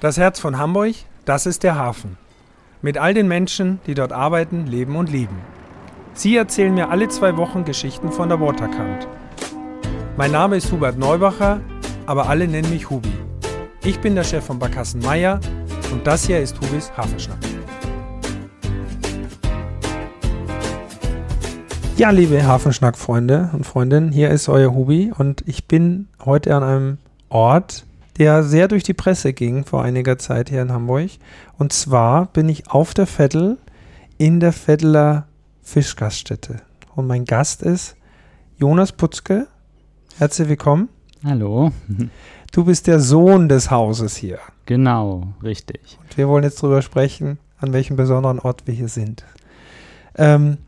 Das Herz von Hamburg, das ist der Hafen. Mit all den Menschen, die dort arbeiten, leben und lieben. Sie erzählen mir alle zwei Wochen Geschichten von der Waterkant. Mein Name ist Hubert Neubacher, aber alle nennen mich Hubi. Ich bin der Chef von Barkassen Meier und das hier ist Hubis Hafenschnack. Ja, liebe Hafenschnack-Freunde und Freundinnen, hier ist euer Hubi und ich bin heute an einem Ort, der sehr durch die Presse ging vor einiger Zeit hier in Hamburg. Und zwar bin ich auf der Vettel in der Vetteler Fischgaststätte. Und mein Gast ist Jonas Putzke. Herzlich willkommen. Hallo. Du bist der Sohn des Hauses hier. Genau, richtig. Und wir wollen jetzt darüber sprechen, an welchem besonderen Ort wir hier sind. Ähm,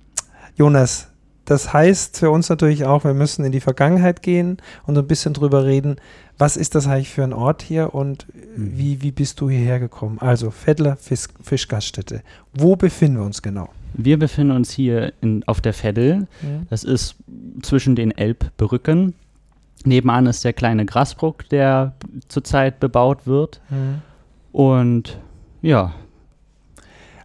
Jonas, das heißt für uns natürlich auch, wir müssen in die Vergangenheit gehen und ein bisschen drüber reden, was ist das eigentlich für ein Ort hier und Mhm. wie, wie bist du hierher gekommen? Also Veddler Fisch, Fischgaststätte. Wo befinden wir uns genau? Wir befinden uns hier in, auf der Veddel. Das ist zwischen den Elbbrücken. Nebenan ist der kleine Grasbruck, der zurzeit bebaut wird. Mhm. Und ja,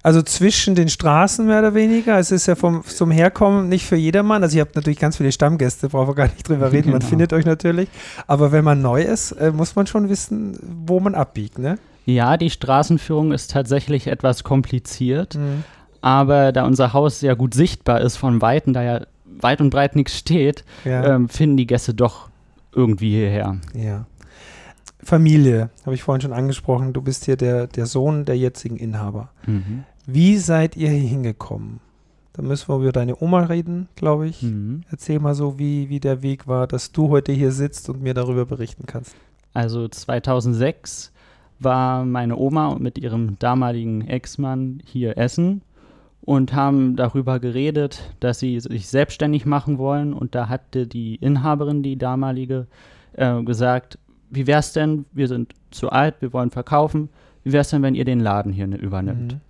Also zwischen den Straßen mehr oder weniger. Es ist ja vom, zum Herkommen nicht für jedermann. Also ihr habt natürlich ganz viele Stammgäste, brauchen wir gar nicht drüber reden. Man Genau. findet euch natürlich. Aber wenn man neu ist, äh, muss man schon wissen, wo man abbiegt, ne? ja, die Straßenführung ist tatsächlich etwas kompliziert. Mhm. Aber da unser Haus sehr gut sichtbar ist von Weitem, da ja weit und breit nichts steht, Ja. ähm, finden die Gäste doch irgendwie hierher. Ja. Familie, habe ich vorhin schon angesprochen. Du bist hier der, der Sohn der jetzigen Inhaber. Mhm. Wie seid ihr hier hingekommen? Da müssen wir über deine Oma reden, glaube ich. Mhm. Erzähl mal so, wie, wie der Weg war, dass du heute hier sitzt und mir darüber berichten kannst. Also 2006 war meine Oma mit ihrem damaligen Ex-Mann hier essen und haben darüber geredet, dass sie sich selbstständig machen wollen. Und da hatte die Inhaberin, die damalige, äh, gesagt, wie wär's denn, wir sind zu alt, wir wollen verkaufen, wie wär's denn, wenn ihr den Laden hier ne- übernimmt? Mhm.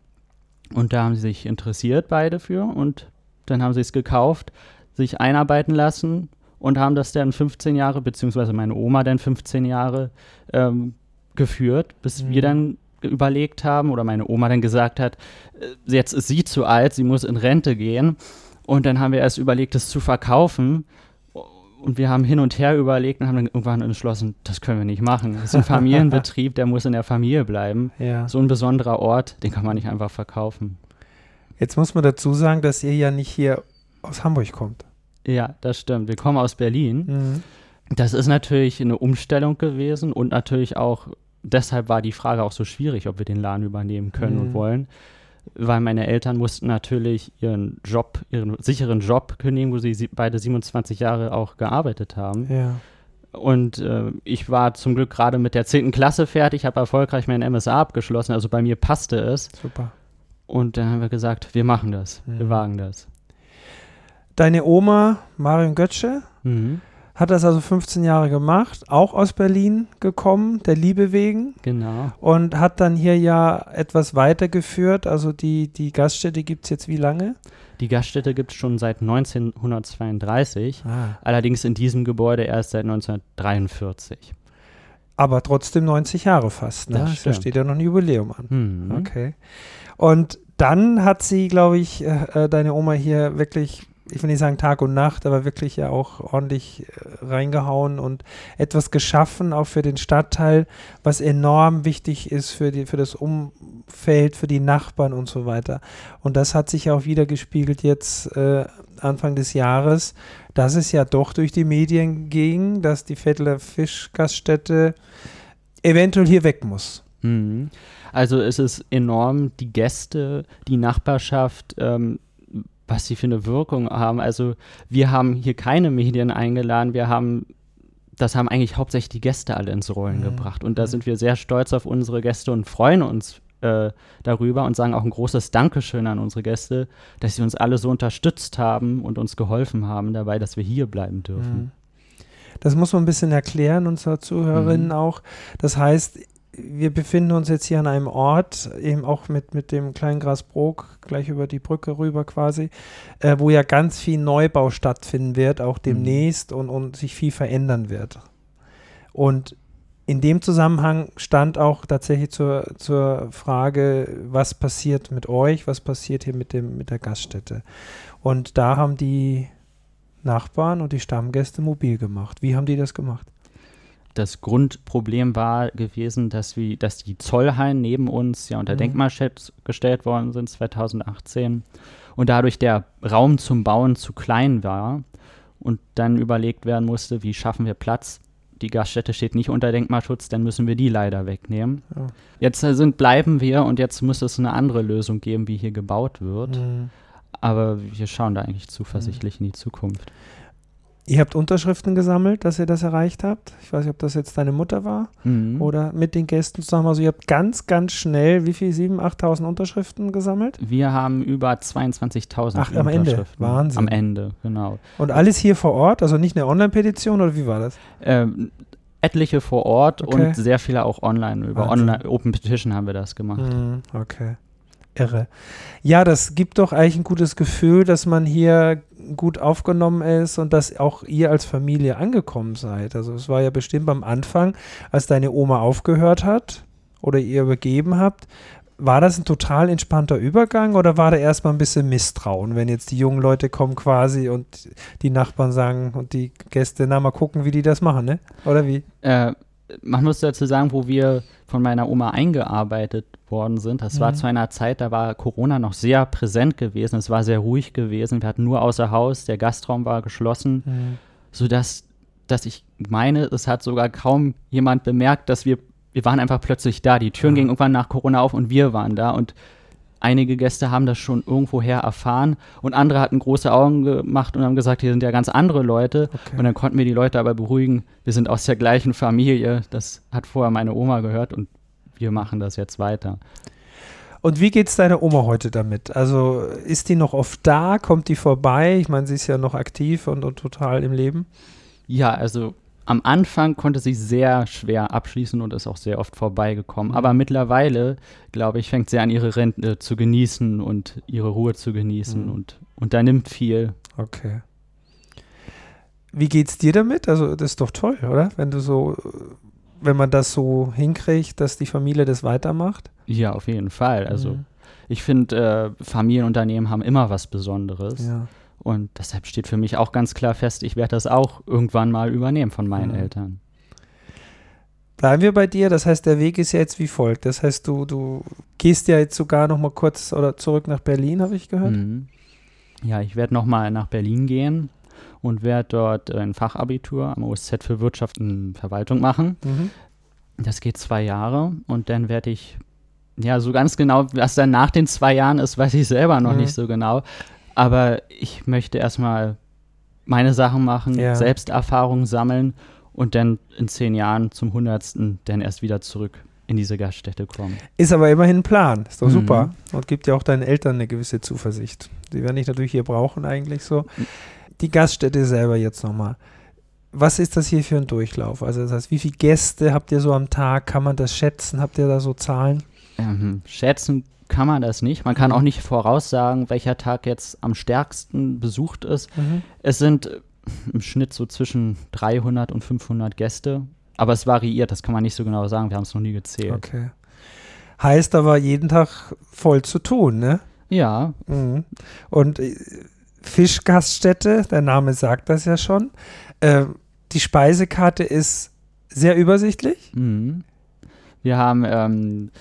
Und da haben sie sich interessiert beide für und dann haben sie es gekauft, sich einarbeiten lassen und haben das dann 15 Jahre, beziehungsweise meine Oma dann 15 Jahre ähm, geführt, bis Mhm. wir dann überlegt haben oder meine Oma dann gesagt hat, äh, jetzt ist sie zu alt, sie muss in Rente gehen. Und dann haben wir erst überlegt, es zu verkaufen. Und wir haben hin und her überlegt und haben dann irgendwann entschlossen, das können wir nicht machen. Das ist ein Familienbetrieb, der muss in der Familie bleiben. Ja. So ein besonderer Ort, den kann man nicht einfach verkaufen. Jetzt muss man dazu sagen, dass ihr ja nicht hier aus Hamburg kommt. Ja, das stimmt. Wir kommen aus Berlin. Mhm. Das ist natürlich eine Umstellung gewesen und natürlich auch, deshalb war die Frage auch so schwierig, ob wir den Laden übernehmen können Mhm. und wollen. Weil meine Eltern mussten natürlich ihren Job, ihren sicheren Job kündigen, wo sie beide 27 Jahre auch gearbeitet haben. Ja. Und äh, ich war zum Glück gerade mit der 10. Klasse fertig, habe erfolgreich mein MSA abgeschlossen, also bei mir passte es. Super. Und dann haben wir gesagt, wir machen das, wir Mhm. wagen das. Deine Oma, Marion Götzsche, Mhm. Hat das also 15 Jahre gemacht, auch aus Berlin gekommen, der Liebe wegen. Genau. Und hat dann hier ja etwas weitergeführt. Also die, die Gaststätte gibt es jetzt wie lange? Die Gaststätte gibt es schon seit 1932. Ah. Allerdings in diesem Gebäude erst seit 1943. Aber trotzdem 90 Jahre fast. Ne? Da steht ja noch ein Jubiläum an. Mhm. Okay. Und dann hat sie, glaube ich, äh, äh, deine Oma hier wirklich, ich will nicht sagen Tag und Nacht, aber wirklich ja auch ordentlich äh, reingehauen und etwas geschaffen, auch für den Stadtteil, was enorm wichtig ist für, die, für das Umfeld, für die Nachbarn und so weiter. Und das hat sich auch wieder gespiegelt jetzt äh, Anfang des Jahres, dass es ja doch durch die Medien ging, dass die Vettler Fischgaststätte eventuell hier weg muss. Mhm. Also es ist enorm, die Gäste, die Nachbarschaft, ähm, was sie für eine Wirkung haben. Also wir haben hier keine Medien eingeladen, wir haben, das haben eigentlich hauptsächlich die Gäste alle ins Rollen Mhm. gebracht. Und da Mhm. sind wir sehr stolz auf unsere Gäste und freuen uns äh, darüber und sagen auch ein großes Dankeschön an unsere Gäste, dass sie uns alle so unterstützt haben und uns geholfen haben dabei, dass wir hier bleiben dürfen. Mhm. Das muss man ein bisschen erklären, unsere Zuhörerinnen Mhm. auch. Das heißt, wir befinden uns jetzt hier an einem Ort, eben auch mit, mit dem kleinen Grasbrook, gleich über die Brücke rüber quasi, äh, wo ja ganz viel Neubau stattfinden wird, auch demnächst und, und sich viel verändern wird. Und in dem Zusammenhang stand auch tatsächlich zur, zur Frage, was passiert mit euch, was passiert hier mit, dem, mit der Gaststätte. Und da haben die Nachbarn und die Stammgäste mobil gemacht. Wie haben die das gemacht? Das Grundproblem war gewesen, dass, wir, dass die Zollhallen neben uns ja unter Mhm. Denkmalschutz gestellt worden sind 2018 und dadurch der Raum zum Bauen zu klein war und dann überlegt werden musste, wie schaffen wir Platz. Die Gaststätte steht nicht unter Denkmalschutz, dann müssen wir die leider wegnehmen. Ja. Jetzt äh, sind, bleiben wir und jetzt muss es eine andere Lösung geben, wie hier gebaut wird. Mhm. Aber wir schauen da eigentlich zuversichtlich in die Zukunft. Ihr habt Unterschriften gesammelt, dass ihr das erreicht habt. Ich weiß nicht, ob das jetzt deine Mutter war Mhm. oder mit den Gästen zusammen. Also ihr habt ganz, ganz schnell, wie viel, 7.000, 8.000 Unterschriften gesammelt? Wir haben über 22.000 Ach, am Ende. Wahnsinn. Am Ende, genau. Und alles hier vor Ort, also nicht eine Online-Petition oder wie war das? Ähm, etliche vor Ort Okay. und sehr viele auch online. Über Wahnsinn. online, Open Petition haben wir das gemacht. Mhm, okay. Irre. Ja, das gibt doch eigentlich ein gutes Gefühl, dass man hier gut aufgenommen ist und dass auch ihr als Familie angekommen seid. Also es war ja bestimmt am Anfang, als deine Oma aufgehört hat oder ihr übergeben habt, war das ein total entspannter Übergang oder war da erstmal ein bisschen Misstrauen, wenn jetzt die jungen Leute kommen quasi und die Nachbarn sagen und die Gäste, na mal gucken, wie die das machen, ne? Oder wie? Äh, man muss dazu sagen, wo wir von meiner Oma eingearbeitet worden sind, das war Mhm. zu einer Zeit, da war Corona noch sehr präsent gewesen, es war sehr ruhig gewesen, wir hatten nur außer Haus, der Gastraum war geschlossen, Mhm. sodass dass ich meine, es hat sogar kaum jemand bemerkt, dass wir, wir waren einfach plötzlich da. Die Türen Ja. gingen irgendwann nach Corona auf und wir waren da und einige Gäste haben das schon irgendwoher erfahren und andere hatten große Augen gemacht und haben gesagt, hier sind ja ganz andere Leute. Okay. Und dann konnten wir die Leute aber beruhigen, wir sind aus der gleichen Familie, das hat vorher meine Oma gehört und wir machen das jetzt weiter. Und wie geht's deiner Oma heute damit? Also ist die noch oft da? Kommt die vorbei? Ich meine, sie ist ja noch aktiv und, und total im Leben. Ja, also am Anfang konnte sie sehr schwer abschließen und ist auch sehr oft vorbeigekommen. Mhm. Aber mittlerweile, glaube ich, fängt sie an, ihre Rente zu genießen und ihre Ruhe zu genießen Mhm. und unternimmt viel. Okay. Wie geht's dir damit? Also das ist doch toll, oder? Wenn du so, wenn man das so hinkriegt, dass die Familie das weitermacht. Ja, auf jeden Fall. Also Mhm. ich finde, äh, Familienunternehmen haben immer was Besonderes. ja. Und deshalb steht für mich auch ganz klar fest, ich werde das auch irgendwann mal übernehmen von meinen Mhm. Eltern. Bleiben wir bei dir. Das heißt, der Weg ist ja jetzt wie folgt. Das heißt, du, du gehst ja jetzt sogar noch mal kurz oder zurück nach Berlin, habe ich gehört. Mhm. Ja, ich werde nochmal nach Berlin gehen und werde dort äh, ein Fachabitur am OSZ für Wirtschaft und Verwaltung machen. Mhm. Das geht zwei Jahre und dann werde ich, ja, so ganz genau, was dann nach den zwei Jahren ist, weiß ich selber noch Mhm. nicht so genau. Aber ich möchte erstmal meine Sachen machen, Ja. Selbsterfahrung sammeln und dann in zehn Jahren zum Hundertsten dann erst wieder zurück in diese Gaststätte kommen. Ist aber immerhin ein Plan. Ist doch Mhm. super. Und gibt ja auch deinen Eltern eine gewisse Zuversicht. Die werden dich natürlich hier brauchen, eigentlich so. Die Gaststätte selber jetzt nochmal. Was ist das hier für ein Durchlauf? Also, das heißt, wie viele Gäste habt ihr so am Tag? Kann man das schätzen? Habt ihr da so Zahlen? Ähm, schätzen kann man das nicht. Man kann Mhm. auch nicht voraussagen, welcher Tag jetzt am stärksten besucht ist. Es sind äh, im Schnitt so zwischen 300 und 500 Gäste. Aber es variiert, das kann man nicht so genau sagen. Wir haben es noch nie gezählt. Okay. Heißt aber jeden Tag voll zu tun, ne? Ja, Mhm. Und äh, Fischgaststätte, der Name sagt das ja schon. Äh, die Speisekarte ist sehr übersichtlich. mhm. wir haben ähm,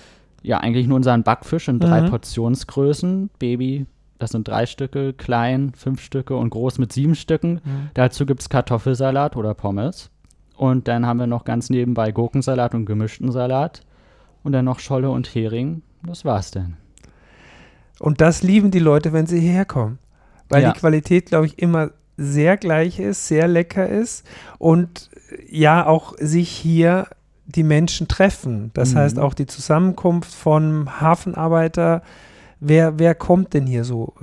ja eigentlich nur unseren Backfisch in drei Mhm. Portionsgrößen. Baby, das sind drei Stücke, klein fünf Stücke und groß mit sieben Stücken. Dazu gibt es Kartoffelsalat oder Pommes. Und dann haben wir noch ganz nebenbei Gurkensalat und gemischten Salat. Und dann noch Scholle und Hering. Das war's dann. Und das lieben die Leute, wenn sie hierher kommen. Weil Ja. die Qualität, glaube ich, immer sehr gleich ist, sehr lecker ist und ja auch sich hier die Menschen treffen. Das Mhm. heißt auch die Zusammenkunft von Hafenarbeiter. Wer, wer kommt denn hier so?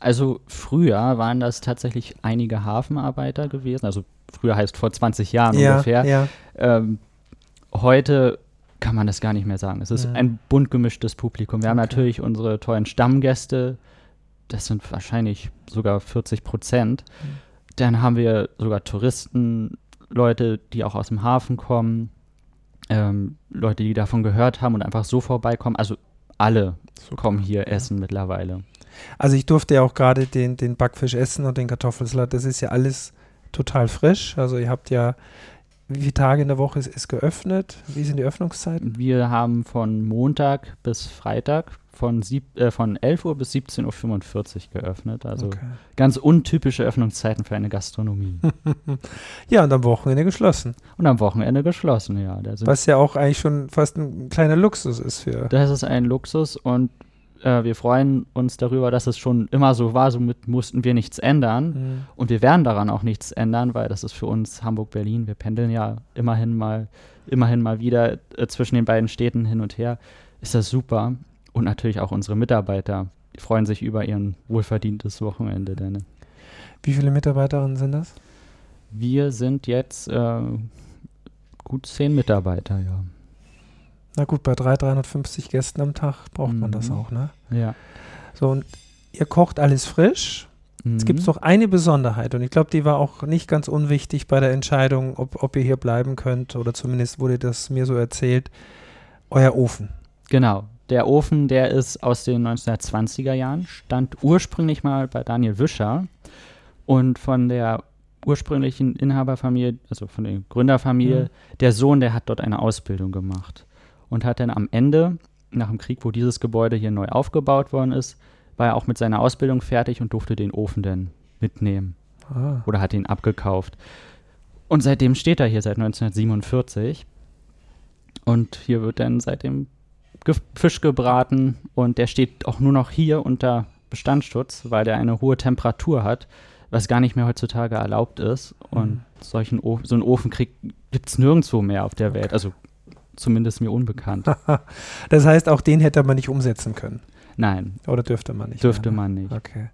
Also früher waren das tatsächlich einige Hafenarbeiter gewesen. Also früher heißt vor 20 Jahren ja, ungefähr. ja. Ähm, heute kann man das gar nicht mehr sagen. Es ist Ja. ein bunt gemischtes Publikum. Wir haben Okay. natürlich unsere tollen Stammgäste. Das sind wahrscheinlich sogar 40 Prozent. Mhm. Dann haben wir sogar Touristen, Leute, die auch aus dem Hafen kommen. Ähm, Leute, die davon gehört haben und einfach so vorbeikommen. Also alle Super. kommen hier essen mittlerweile. Also ich durfte ja auch gerade den, den Backfisch essen und den Kartoffelsalat. Das ist ja alles total frisch. Also ihr habt ja, wie viele Tage in der Woche ist, ist geöffnet? Wie sind die Öffnungszeiten? Wir haben von Montag bis Freitag von, sieb, äh, von 11 Uhr bis 17.45 Uhr geöffnet. Also okay. ganz untypische Öffnungszeiten für eine Gastronomie. ja, und am Wochenende geschlossen. Und am Wochenende geschlossen, ja. Was ja auch eigentlich schon fast ein kleiner Luxus ist für. Das ist ein Luxus und äh, wir freuen uns darüber, dass es schon immer so war, somit mussten wir nichts ändern. Mhm. Und wir werden daran auch nichts ändern, weil das ist für uns Hamburg-Berlin. Wir pendeln ja immerhin mal, immerhin mal wieder äh, zwischen den beiden Städten hin und her. Ist das super. Und natürlich auch unsere Mitarbeiter freuen sich über ihren wohlverdientes Wochenende. Denn, Wie viele Mitarbeiterinnen sind das? Wir sind jetzt äh, gut zehn Mitarbeiter, ja. Na gut, bei 300, 350 Gästen am Tag braucht mhm. man das mhm. auch, ne? Ja. So, und ihr kocht alles frisch. Mhm. Es gibt noch eine Besonderheit und ich glaube, die war auch nicht ganz unwichtig bei der Entscheidung, ob, ob ihr hier bleiben könnt oder zumindest wurde das mir so erzählt. Euer Ofen. Genau. Der Ofen, der ist aus den 1920er Jahren, stand ursprünglich mal bei Daniel Wischer und von der ursprünglichen Inhaberfamilie, also von der Gründerfamilie, mhm. der Sohn, der hat dort eine Ausbildung gemacht und hat dann am Ende, nach dem Krieg, wo dieses Gebäude hier neu aufgebaut worden ist, war er auch mit seiner Ausbildung fertig und durfte den Ofen dann mitnehmen. Ah. Oder hat ihn abgekauft. Und seitdem steht er hier seit 1947. Und hier wird dann seitdem Fisch gebraten und der steht auch nur noch hier unter Bestandsschutz, weil der eine hohe Temperatur hat, was gar nicht mehr heutzutage erlaubt ist. Und mhm. solchen o so einen Ofen gibt es nirgendwo mehr auf der Welt. Also zumindest mir unbekannt. das heißt, auch den hätte man nicht umsetzen können. Nein. Oder dürfte man nicht? Dürfte mehr, ne? man nicht. Okay.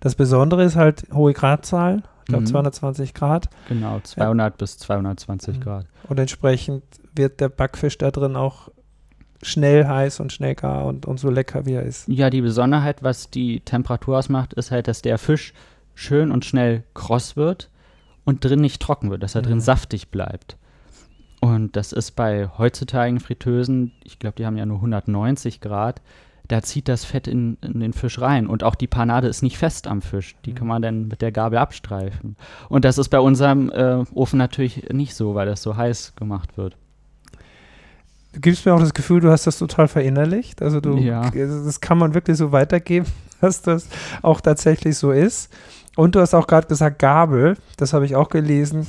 Das Besondere ist halt hohe Gradzahl. Ich glaube mhm. 220 Grad. Genau, 200 ja. bis 220 mhm. Grad. Und entsprechend wird der Backfisch da drin auch schnell heiß und schnell gar und, und so lecker, wie er ist. Ja, die Besonderheit, was die Temperatur ausmacht, ist halt, dass der Fisch schön und schnell kross wird und drin nicht trocken wird, dass er mhm. drin saftig bleibt. Und das ist bei heutzutage Fritteusen, ich glaube, die haben ja nur 190 Grad, da zieht das Fett in, in, den Fisch rein. Und auch die Panade ist nicht fest am Fisch. Die kann man dann mit der Gabel abstreifen. Und das ist bei unserem äh, Ofen natürlich nicht so, weil das so heiß gemacht wird. Du gibst mir auch das Gefühl, du hast das total verinnerlicht. Also du, ja. das kann man wirklich so weitergeben, dass das auch tatsächlich so ist. Und du hast auch gerade gesagt, Gabel, das habe ich auch gelesen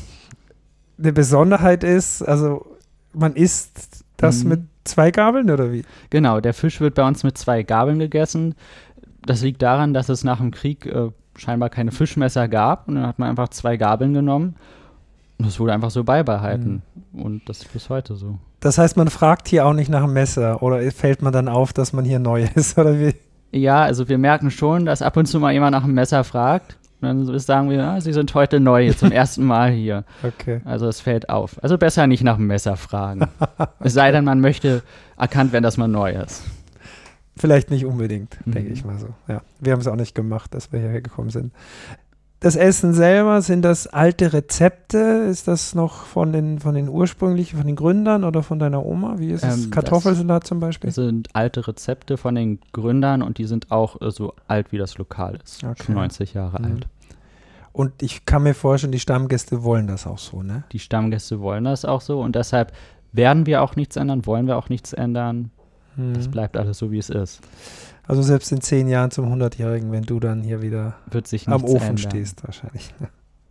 eine Besonderheit ist, also man isst das mhm. mit zwei Gabeln oder wie? Genau, der Fisch wird bei uns mit zwei Gabeln gegessen. Das liegt daran, dass es nach dem Krieg äh, scheinbar keine Fischmesser gab und dann hat man einfach zwei Gabeln genommen und das wurde einfach so beibehalten mhm. und das ist bis heute so. Das heißt, man fragt hier auch nicht nach einem Messer oder fällt man dann auf, dass man hier neu ist oder wie? Ja, also wir merken schon, dass ab und zu mal jemand nach einem Messer fragt. Und dann sagen wir, ah, Sie sind heute neu, zum ersten Mal hier. Okay. Also es fällt auf. Also besser nicht nach dem Messer fragen. es sei denn, man möchte erkannt werden, dass man neu ist. Vielleicht nicht unbedingt, mhm. denke ich mal so. Ja, wir haben es auch nicht gemacht, dass wir hierher gekommen sind. Das Essen selber, sind das alte Rezepte? Ist das noch von den, von den ursprünglichen, von den Gründern oder von deiner Oma? Wie ist es? Ähm, Kartoffelsalat zum Beispiel? Das sind alte Rezepte von den Gründern und die sind auch äh, so alt wie das Lokal ist. Okay. Schon 90 Jahre mhm. alt. Und ich kann mir vorstellen, die Stammgäste wollen das auch so, ne? Die Stammgäste wollen das auch so und deshalb werden wir auch nichts ändern, wollen wir auch nichts ändern. Hm. Das bleibt alles so, wie es ist. Also selbst in zehn Jahren zum 100-Jährigen, wenn du dann hier wieder am Ofen ändern. stehst, wahrscheinlich.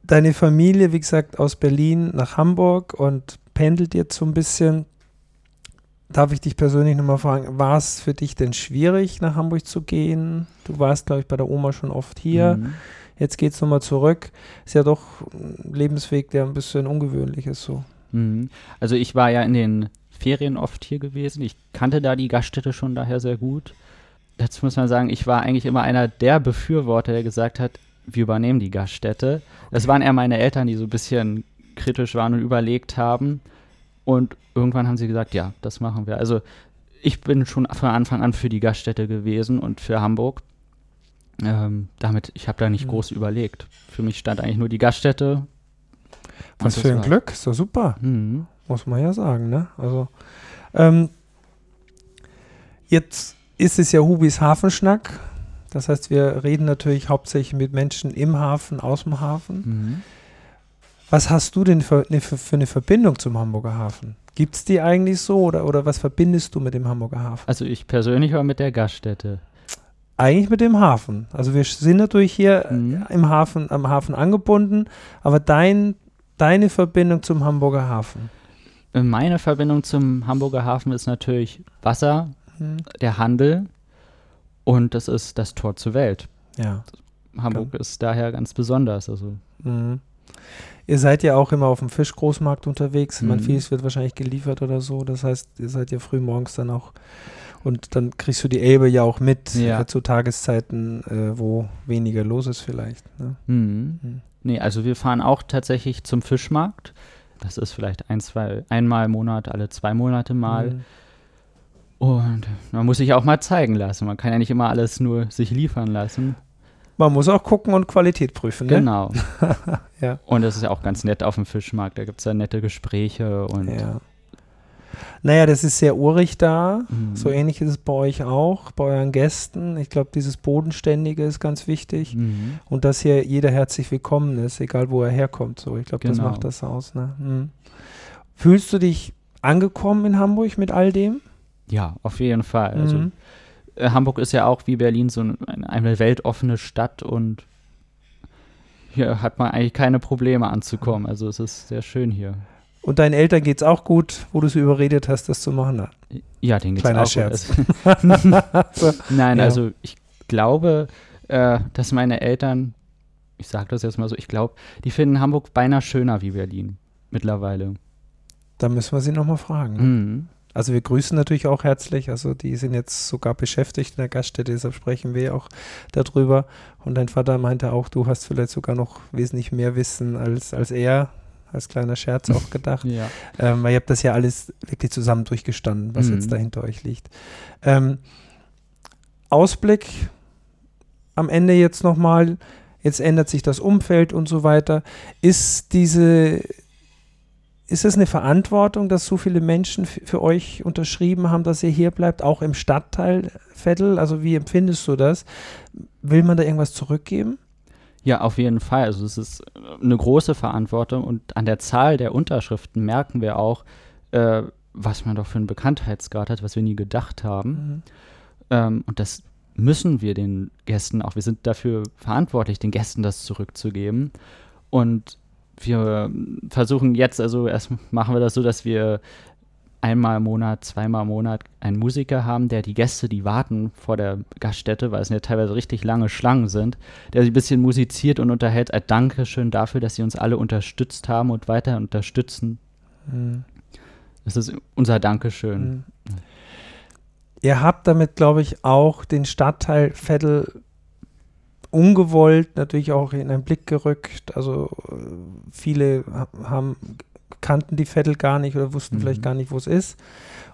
Deine Familie, wie gesagt, aus Berlin nach Hamburg und pendelt jetzt so ein bisschen. Darf ich dich persönlich nochmal fragen, war es für dich denn schwierig, nach Hamburg zu gehen? Du warst, glaube ich, bei der Oma schon oft hier. Mhm. Jetzt geht es nochmal zurück. Ist ja doch ein Lebensweg, der ein bisschen ungewöhnlich ist so. Mhm. Also ich war ja in den Ferien oft hier gewesen. Ich kannte da die Gaststätte schon daher sehr gut. Dazu muss man sagen, ich war eigentlich immer einer der Befürworter, der gesagt hat, wir übernehmen die Gaststätte. Das waren eher meine Eltern, die so ein bisschen kritisch waren und überlegt haben. Und irgendwann haben sie gesagt, ja, das machen wir. Also ich bin schon von Anfang an für die Gaststätte gewesen und für Hamburg. Ähm, damit, ich habe da nicht mhm. groß überlegt. Für mich stand eigentlich nur die Gaststätte. Was für ein war. Glück, ist doch super. Mhm. muss man ja sagen, ne? Also, ähm, jetzt ist es ja Hubis Hafenschnack. Das heißt, wir reden natürlich hauptsächlich mit Menschen im Hafen, aus dem Hafen. Mhm. Was hast du denn für, ne, für, für eine Verbindung zum Hamburger Hafen? Gibt es die eigentlich so oder, oder was verbindest du mit dem Hamburger Hafen? Also ich persönlich war mit der Gaststätte. Eigentlich mit dem Hafen. Also wir sind natürlich hier Mhm. im Hafen, am Hafen angebunden, aber dein, deine Verbindung zum Hamburger Hafen. Meine Verbindung zum Hamburger Hafen ist natürlich Wasser, Hm. der Handel und das ist das Tor zur Welt. Ja. Hamburg ist daher ganz besonders. Also Mhm. Ihr seid ja auch immer auf dem Fischgroßmarkt unterwegs. Man Mhm. vieles wird wahrscheinlich geliefert oder so. Das heißt, ihr seid ja früh morgens dann auch und dann kriegst du die Elbe ja auch mit Ja. äh, zu Tageszeiten, äh, wo weniger los ist vielleicht. Ne? Mhm. Mhm. Nee, also wir fahren auch tatsächlich zum Fischmarkt. Das ist vielleicht ein, zwei, einmal im Monat, alle zwei Monate mal. Mhm. Und man muss sich auch mal zeigen lassen. Man kann ja nicht immer alles nur sich liefern lassen. Man muss auch gucken und Qualität prüfen. Ne? Genau. Ja. Und das ist ja auch ganz nett auf dem Fischmarkt. Da gibt es ja nette Gespräche und Ja. Naja, das ist sehr urig da. Mhm. So ähnlich ist es bei euch auch, bei euren Gästen. Ich glaube, dieses Bodenständige ist ganz wichtig. Mhm. Und dass hier jeder herzlich willkommen ist, egal wo er herkommt. So, ich glaube, das Genau. macht das aus. Ne? Mhm. Fühlst du dich angekommen in Hamburg mit all dem? Ja, auf jeden Fall. Also Mhm. äh, Hamburg ist ja auch wie Berlin so ein, eine weltoffene Stadt und hier hat man eigentlich keine Probleme anzukommen. Also es ist sehr schön hier. Und deinen Eltern geht es auch gut, wo du sie überredet hast, das zu machen. Ja, den geht's Kleiner auch Scherz. gut. So, Nein, Ja. also ich glaube, äh, dass meine Eltern, ich sage das jetzt mal so, ich glaube, die finden Hamburg beinahe schöner wie Berlin mittlerweile. Da müssen wir sie nochmal fragen. ne? Mhm. Also wir grüßen natürlich auch herzlich. Also die sind jetzt sogar beschäftigt in der Gaststätte, deshalb sprechen wir auch darüber. Und dein Vater meinte auch, du hast vielleicht sogar noch wesentlich mehr Wissen als, als er. Als kleiner Scherz auch gedacht. Ja. Ähm, weil ihr habt das ja alles wirklich zusammen durchgestanden, was Mhm. jetzt da hinter euch liegt. Ähm, Ausblick am Ende jetzt nochmal. Jetzt ändert sich das Umfeld und so weiter. Ist diese, ist es eine Verantwortung, dass so viele Menschen für euch unterschrieben haben, dass ihr hier bleibt, auch im Stadtteil Vettel? Also wie empfindest du das? Will man da irgendwas zurückgeben? Ja, auf jeden Fall. Also es ist eine große Verantwortung und an der Zahl der Unterschriften merken wir auch, äh, was man doch für einen Bekanntheitsgrad hat, was wir nie gedacht haben. Mhm. Ähm, und das müssen wir den Gästen auch. Wir sind dafür verantwortlich, den Gästen das zurückzugeben. Und wir versuchen jetzt, also erst machen wir das so, dass wir einmal im Monat, zweimal im Monat einen Musiker haben, der die Gäste, die warten vor der Gaststätte, weil es ja teilweise richtig lange Schlangen sind, der sich ein bisschen musiziert und unterhält als Dankeschön dafür, dass sie uns alle unterstützt haben und weiter unterstützen. Mhm. Das ist unser Dankeschön. Mhm. Ihr habt damit, glaube ich, auch den Stadtteil Vettel ungewollt natürlich auch in einen Blick gerückt. Also äh, viele ha- haben kannten die Vettel gar nicht oder wussten Mhm. vielleicht gar nicht, wo es ist.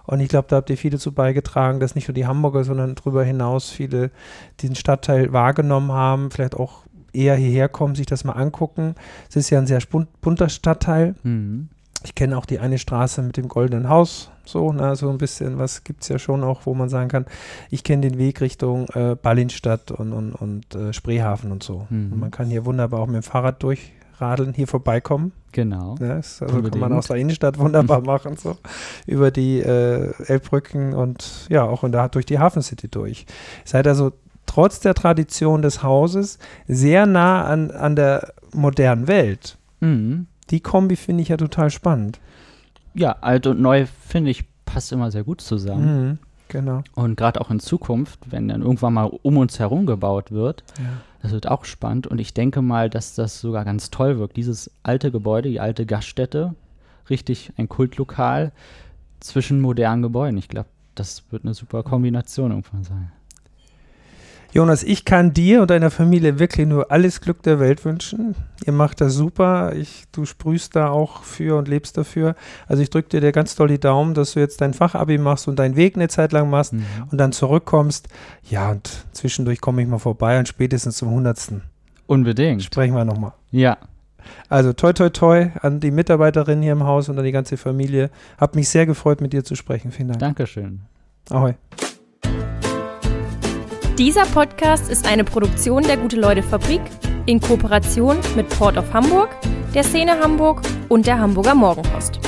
Und ich glaube, da habt ihr viel dazu beigetragen, dass nicht nur die Hamburger, sondern darüber hinaus viele diesen Stadtteil wahrgenommen haben, vielleicht auch eher hierher kommen, sich das mal angucken. Es ist ja ein sehr bunter Stadtteil. Mhm. Ich kenne auch die eine Straße mit dem goldenen Haus, so, na, so ein bisschen, was gibt es ja schon auch, wo man sagen kann, ich kenne den Weg Richtung äh, Ballinstadt und, und, und äh, Spreehafen und so. Mhm. Und man kann hier wunderbar auch mit dem Fahrrad durchradeln, hier vorbeikommen. Genau. Ne? Das, also kann man Unbedingt. aus der Innenstadt wunderbar machen, so über die äh, Elbbrücken und ja, auch in der, durch die Hafencity durch. Seid also trotz der Tradition des Hauses sehr nah an, an der modernen Welt. Mhm. Die Kombi finde ich ja total spannend. Ja, alt und neu, finde ich, passt immer sehr gut zusammen. Mhm, genau. Und gerade auch in Zukunft, wenn dann irgendwann mal um uns herum gebaut wird, Ja. das wird auch spannend. Und ich denke mal, dass das sogar ganz toll wirkt. Dieses alte Gebäude, die alte Gaststätte, richtig ein Kultlokal zwischen modernen Gebäuden. Ich glaube, das wird eine super Kombination irgendwann sein. Jonas, ich kann dir und deiner Familie wirklich nur alles Glück der Welt wünschen. Ihr macht das super. Ich, du sprühst da auch für und lebst dafür. Also ich drücke dir ganz doll die Daumen, dass du jetzt dein Fachabi machst und deinen Weg eine Zeit lang machst Mhm. und dann zurückkommst. Ja, und zwischendurch komme ich mal vorbei und spätestens zum Hundertsten Unbedingt. sprechen wir nochmal. Ja, Also toi toi toi an die Mitarbeiterin hier im Haus und an die ganze Familie. Hab mich sehr gefreut, mit dir zu sprechen. Vielen Dank. Dankeschön. Ahoi. Dieser Podcast ist eine Produktion der Gute-Leute-Fabrik in Kooperation mit Port of Hamburg, der Szene Hamburg und der Hamburger Morgenpost.